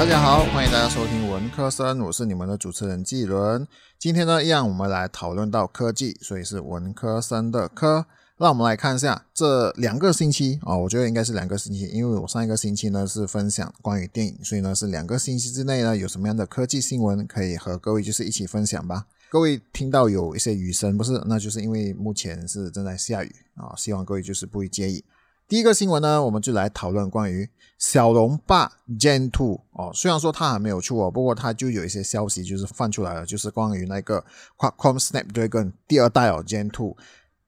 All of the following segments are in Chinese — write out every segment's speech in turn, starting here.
大家好，欢迎大家收听文科生，我是你们的主持人季伦。今天呢，一样我们来讨论到科技，所以是文科生的科。让我们来看一下这两个星期啊，我觉得应该是两个星期，因为我上一个星期呢是分享关于电影，所以呢是两个星期之内呢有什么样的科技新闻可以和各位就是一起分享吧。各位听到有一些雨声，不是，那就是因为目前是正在下雨啊，希望各位就是不会介意。第一个新闻呢，我们就来讨论关于小龙霸 Gen Two 哦，虽然说它还没有出哦，不过它就有一些消息就是放出来了，就是关于那个 Qualcomm Snapdragon 第二代哦 Gen Two。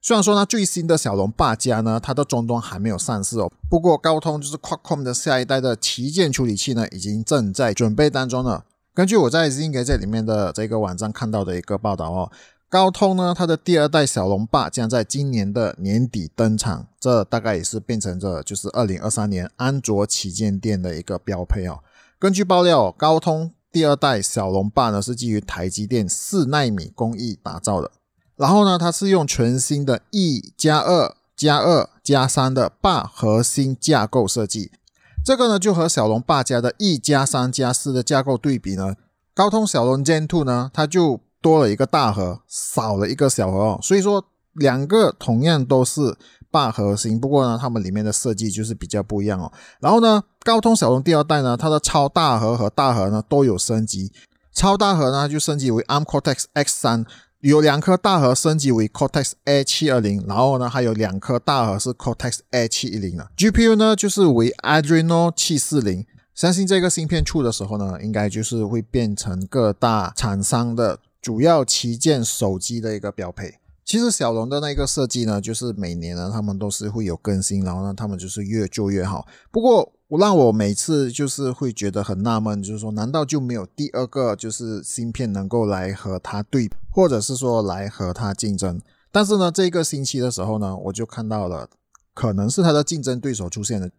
虽然说呢，最新的小龙八加呢，它的终端还没有上市哦。不过高通就是 Qualcomm 的下一代的旗舰处理器呢，已经正在准备当中了。根据我在 z i n g 这里面的这个网站看到的一个报道哦，高通呢，它的第二代小龙霸将在今年的年底登场，这大概也是变成这就是二零二三年安卓旗舰店的一个标配哦。根据爆料，高通第二代小龙霸呢是基于台积电四纳米工艺打造的。然后呢，它是用全新的 E 加二加二加三的霸核心架构设计，这个呢就和小龙霸加的 E 加三加四的架构对比呢，高通小龙 Gen Two 呢，它就多了一个大核，少了一个小核哦。所以说两个同样都是霸核心，不过呢，它们里面的设计就是比较不一样哦。然后呢，高通骁龙第二代呢，它的超大核和大核呢都有升级，超大核呢就升级为 ARM Cortex X 三。有两颗大核升级为 Cortex A 七二零，然后呢还有两颗大核是 Cortex A 七一零的 GPU 呢就是为 Adreno 七四零。相信这个芯片出的时候呢，应该就是会变成各大厂商的主要旗舰手机的一个标配。其实小龙的那个设计呢，就是每年呢他们都是会有更新，然后呢他们就是越做越好。不过我让我每次就是会觉得很纳闷，就是说难道就没有第二个就是芯片能够来和它对，或者是说来和它竞争？但是呢这个星期的时候呢，我就看到了可能是它的竞争对手出现了，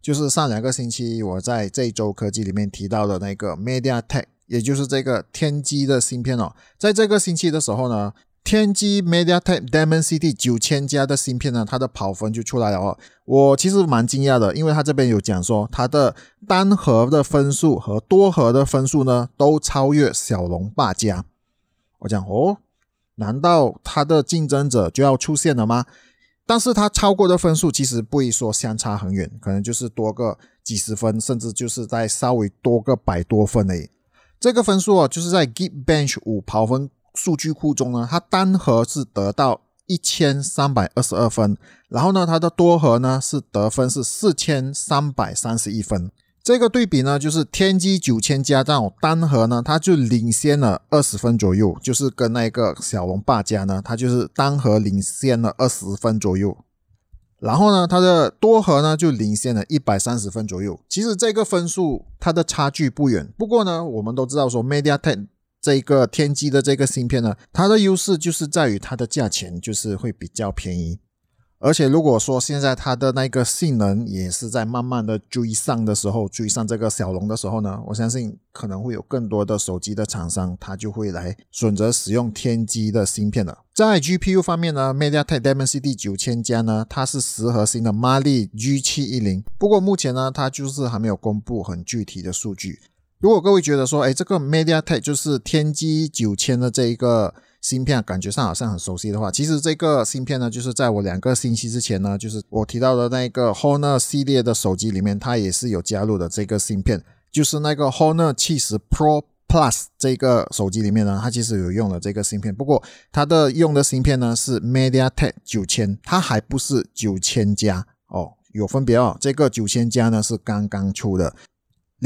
就是上两个星期我在这周科技里面提到的那个 MediaTek，也就是这个天玑的芯片哦，在这个星期的时候呢。天玑 MediaTek Dimensity 九千加的芯片呢，它的跑分就出来了哦。我其实蛮惊讶的，因为它这边有讲说，它的单核的分数和多核的分数呢，都超越小龙霸加。我讲哦，难道它的竞争者就要出现了吗？但是它超过的分数其实不会说相差很远，可能就是多个几十分，甚至就是在稍微多个百多分已。这个分数啊，就是在 Geekbench 五跑分。数据库中呢，它单核是得到一千三百二十二分，然后呢，它的多核呢是得分是四千三百三十一分。这个对比呢，就是天玑九千加这种单核呢，它就领先了二十分左右，就是跟那个小龙霸加呢，它就是单核领先了二十分左右，然后呢，它的多核呢就领先了一百三十分左右。其实这个分数它的差距不远，不过呢，我们都知道说 MediaTek。这个天玑的这个芯片呢，它的优势就是在于它的价钱就是会比较便宜，而且如果说现在它的那个性能也是在慢慢的追上的时候，追上这个小龙的时候呢，我相信可能会有更多的手机的厂商，它就会来选择使用天玑的芯片了。在 GPU 方面呢，MediaTek Dimensity 九千加呢，它是十核心的 Mali G 七一零，不过目前呢，它就是还没有公布很具体的数据。如果各位觉得说，哎，这个 MediaTek 就是天玑九千的这一个芯片，感觉上好像很熟悉的话，其实这个芯片呢，就是在我两个星期之前呢，就是我提到的那个 Honor 系列的手机里面，它也是有加入的这个芯片，就是那个 Honor 七十 Pro Plus 这个手机里面呢，它其实有用的这个芯片，不过它的用的芯片呢是 MediaTek 九千，它还不是九千加哦，有分别哦，这个九千加呢是刚刚出的。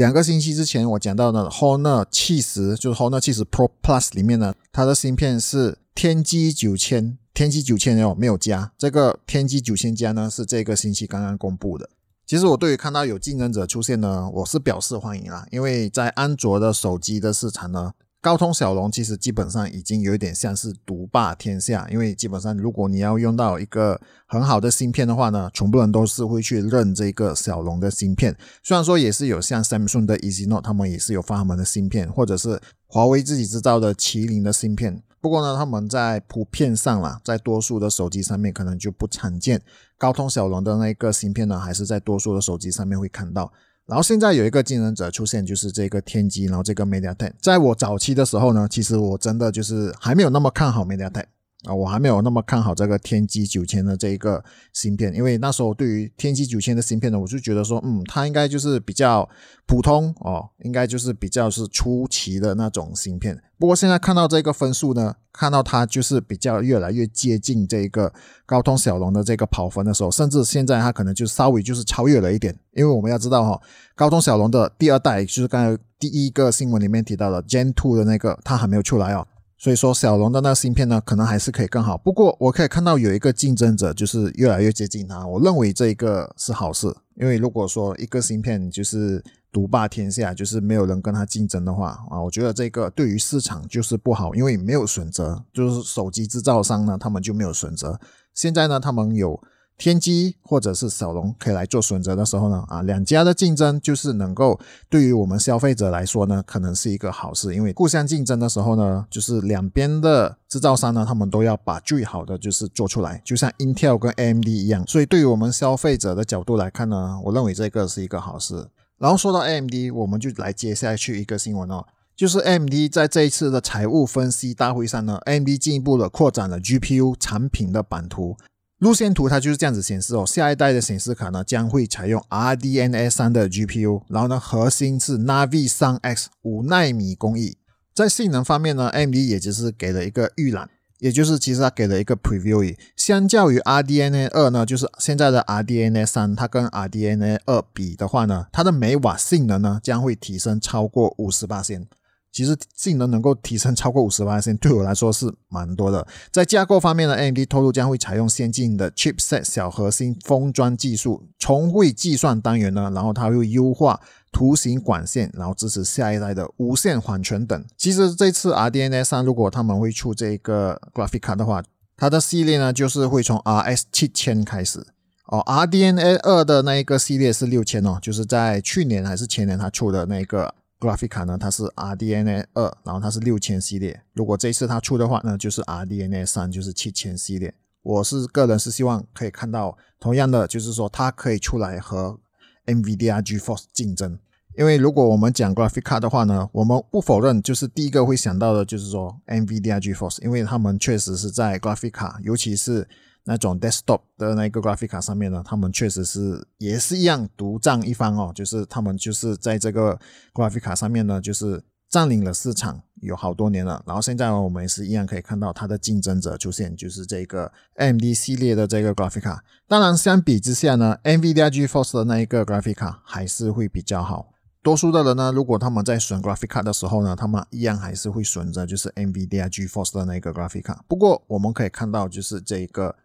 两个星期之前，我讲到的 Honor 七十，就是 Honor 七十 Pro Plus 里面呢，它的芯片是天玑九千，天玑九千哦，没有加。这个天玑九千加呢，是这个星期刚刚公布的。其实我对于看到有竞争者出现呢，我是表示欢迎啦，因为在安卓的手机的市场呢。高通骁龙其实基本上已经有一点像是独霸天下，因为基本上如果你要用到一个很好的芯片的话呢，全部人都是会去认这个骁龙的芯片。虽然说也是有像 Samsung 的 Exynos，他们也是有发他们的芯片，或者是华为自己制造的麒麟的芯片。不过呢，他们在普遍上啦，在多数的手机上面可能就不常见。高通骁龙的那个芯片呢，还是在多数的手机上面会看到。然后现在有一个竞争者出现，就是这个天玑，然后这个 MediaTek。在我早期的时候呢，其实我真的就是还没有那么看好 MediaTek。啊，我还没有那么看好这个天玑九千的这一个芯片，因为那时候对于天玑九千的芯片呢，我就觉得说，嗯，它应该就是比较普通哦，应该就是比较是出奇的那种芯片。不过现在看到这个分数呢，看到它就是比较越来越接近这一个高通骁龙的这个跑分的时候，甚至现在它可能就稍微就是超越了一点，因为我们要知道哈，高通骁龙的第二代就是刚才第一个新闻里面提到的 Gen Two 的那个，它还没有出来哦。所以说，小龙的那个芯片呢，可能还是可以更好。不过，我可以看到有一个竞争者，就是越来越接近它。我认为这一个是好事，因为如果说一个芯片就是独霸天下，就是没有人跟它竞争的话啊，我觉得这个对于市场就是不好，因为没有选择，就是手机制造商呢，他们就没有选择。现在呢，他们有。天机或者是小龙可以来做选择的时候呢，啊，两家的竞争就是能够对于我们消费者来说呢，可能是一个好事，因为互相竞争的时候呢，就是两边的制造商呢，他们都要把最好的就是做出来，就像 Intel 跟 AMD 一样，所以对于我们消费者的角度来看呢，我认为这个是一个好事。然后说到 AMD，我们就来接下去一个新闻哦，就是 AMD 在这一次的财务分析大会上呢，AMD 进一步的扩展了 GPU 产品的版图。路线图它就是这样子显示哦，下一代的显示卡呢将会采用 RDNA 三的 GPU，然后呢核心是 Navi 三 X 五纳米工艺。在性能方面呢，AMD 也就是给了一个预览，也就是其实它给了一个 preview。相较于 RDNA 二呢，就是现在的 RDNA 三，它跟 RDNA 二比的话呢，它的每瓦性能呢将会提升超过五十八千。其实性能能够提升超过五十八对我来说是蛮多的。在架构方面呢，AMD 透露将会采用先进的 chipset 小核心封装技术，重绘计算单元呢，然后它会优化图形管线，然后支持下一代的无线缓存等。其实这次 RDNA 三如果他们会出这个 graphica 的话，它的系列呢就是会从 RS 七千开始哦，RDNA 二的那一个系列是六千哦，就是在去年还是前年它出的那个。Graphic 卡呢，它是 RDNA 二，然后它是六千系列。如果这一次它出的话，那就是 RDNA 三，就是七千系列。我是个人是希望可以看到同样的，就是说它可以出来和 NVIDIA GeForce 竞争。因为如果我们讲 Graphic 卡的话呢，我们不否认，就是第一个会想到的就是说 NVIDIA GeForce，因为他们确实是在 Graphic 卡，尤其是那种 desktop 的那个 graphic 卡上面呢，他们确实是也是一样独占一方哦，就是他们就是在这个 graphic 卡上面呢，就是占领了市场有好多年了。然后现在我们是一样可以看到它的竞争者出现，就是这个 AMD 系列的这个 graphic 卡。当然相比之下呢，NVIDIA GeForce 的那一个 graphic 卡还是会比较好。多数的人呢，如果他们在选 graphic 卡的时候呢，他们一样还是会选择就是 NVIDIA GeForce 的那个 graphic 卡。不过我们可以看到就是这一个。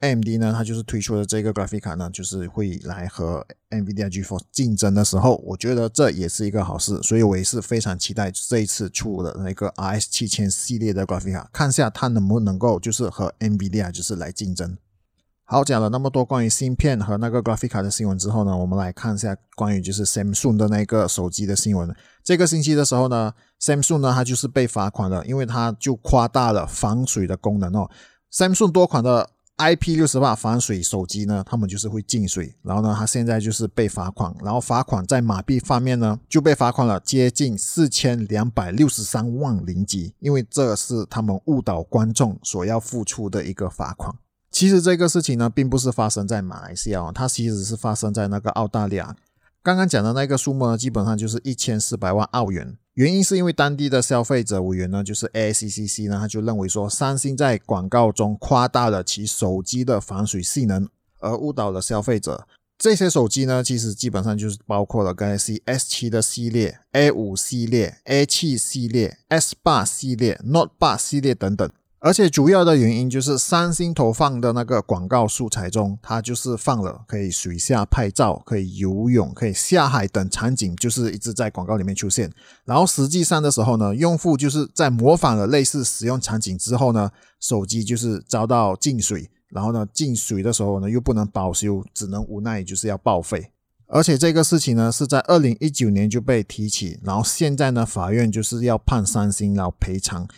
AMD 呢，它就是推出的这个 graphic 卡呢，就是会来和 NVIDIA GeForce 竞争的时候，我觉得这也是一个好事，所以我也是非常期待这一次出的那个 RS 七千系列的 graphic 卡，看一下它能不能够就是和 NVIDIA 就是来竞争。好，讲了那么多关于芯片和那个 graphic 卡的新闻之后呢，我们来看一下关于就是 Samsung 的那个手机的新闻。这个星期的时候呢，Samsung 呢它就是被罚款了，因为它就夸大了防水的功能哦。Samsung 多款的 IP 六十八防水手机呢，他们就是会进水，然后呢，他现在就是被罚款，然后罚款在马币方面呢就被罚款了接近四千两百六十三万零几，因为这是他们误导观众所要付出的一个罚款。其实这个事情呢，并不是发生在马来西亚，它其实是发生在那个澳大利亚。刚刚讲的那个数目呢，基本上就是一千四百万澳元。原因是因为当地的消费者委员呢，就是 ACCC 呢，他就认为说，三星在广告中夸大了其手机的防水性能，而误导了消费者。这些手机呢，其实基本上就是包括了 Galaxy S7 的系列、A5 系列、A7 系列、S8 系列、Note 8系列等等。而且主要的原因就是三星投放的那个广告素材中，它就是放了可以水下拍照、可以游泳、可以下海等场景，就是一直在广告里面出现。然后实际上的时候呢，用户就是在模仿了类似使用场景之后呢，手机就是遭到进水，然后呢进水的时候呢又不能保修，只能无奈就是要报废。而且这个事情呢是在二零一九年就被提起，然后现在呢法院就是要判三星然后赔偿。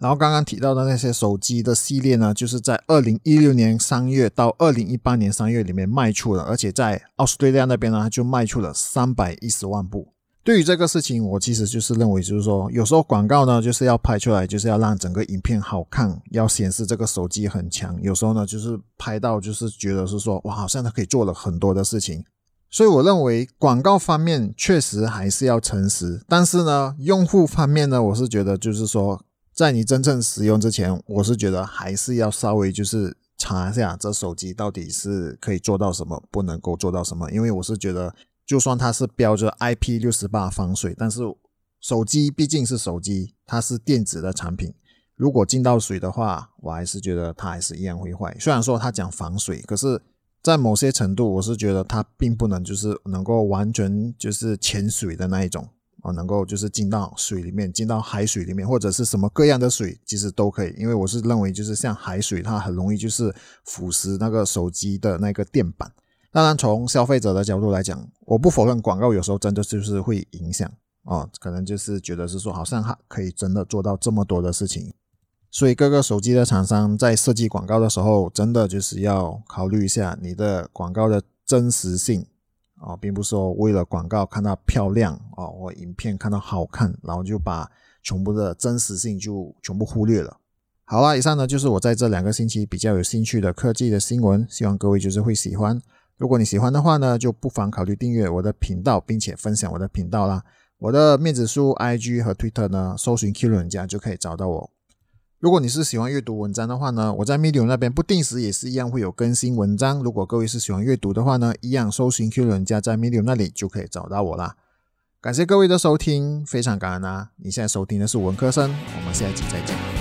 然后刚刚提到的那些手机的系列呢，就是在二零一六年三月到二零一八年三月里面卖出了，而且在澳大利亚那边呢就卖出了三百一十万部。对于这个事情，我其实就是认为，就是说，有时候广告呢就是要拍出来，就是要让整个影片好看，要显示这个手机很强。有时候呢，就是拍到就是觉得是说，哇，好像它可以做了很多的事情。所以我认为广告方面确实还是要诚实，但是呢，用户方面呢，我是觉得就是说。在你真正使用之前，我是觉得还是要稍微就是查一下这手机到底是可以做到什么，不能够做到什么。因为我是觉得，就算它是标着 IP 六十八防水，但是手机毕竟是手机，它是电子的产品，如果进到水的话，我还是觉得它还是一样会坏。虽然说它讲防水，可是，在某些程度，我是觉得它并不能就是能够完全就是潜水的那一种。啊，能够就是进到水里面，进到海水里面，或者是什么各样的水，其实都可以。因为我是认为，就是像海水，它很容易就是腐蚀那个手机的那个电板。当然，从消费者的角度来讲，我不否认广告有时候真的就是会影响啊，可能就是觉得是说，好像它可以真的做到这么多的事情。所以各个手机的厂商在设计广告的时候，真的就是要考虑一下你的广告的真实性。啊，并不是说为了广告看到漂亮啊，或影片看到好看，然后就把全部的真实性就全部忽略了。好了，以上呢就是我在这两个星期比较有兴趣的科技的新闻，希望各位就是会喜欢。如果你喜欢的话呢，就不妨考虑订阅我的频道，并且分享我的频道啦。我的面子书、IG 和 Twitter 呢，搜寻 Q 人家就可以找到我。如果你是喜欢阅读文章的话呢，我在 Medium 那边不定时也是一样会有更新文章。如果各位是喜欢阅读的话呢，一样搜寻 Q 人家在 Medium 那里就可以找到我啦。感谢各位的收听，非常感恩啊！你现在收听的是文科生，我们下一集再见。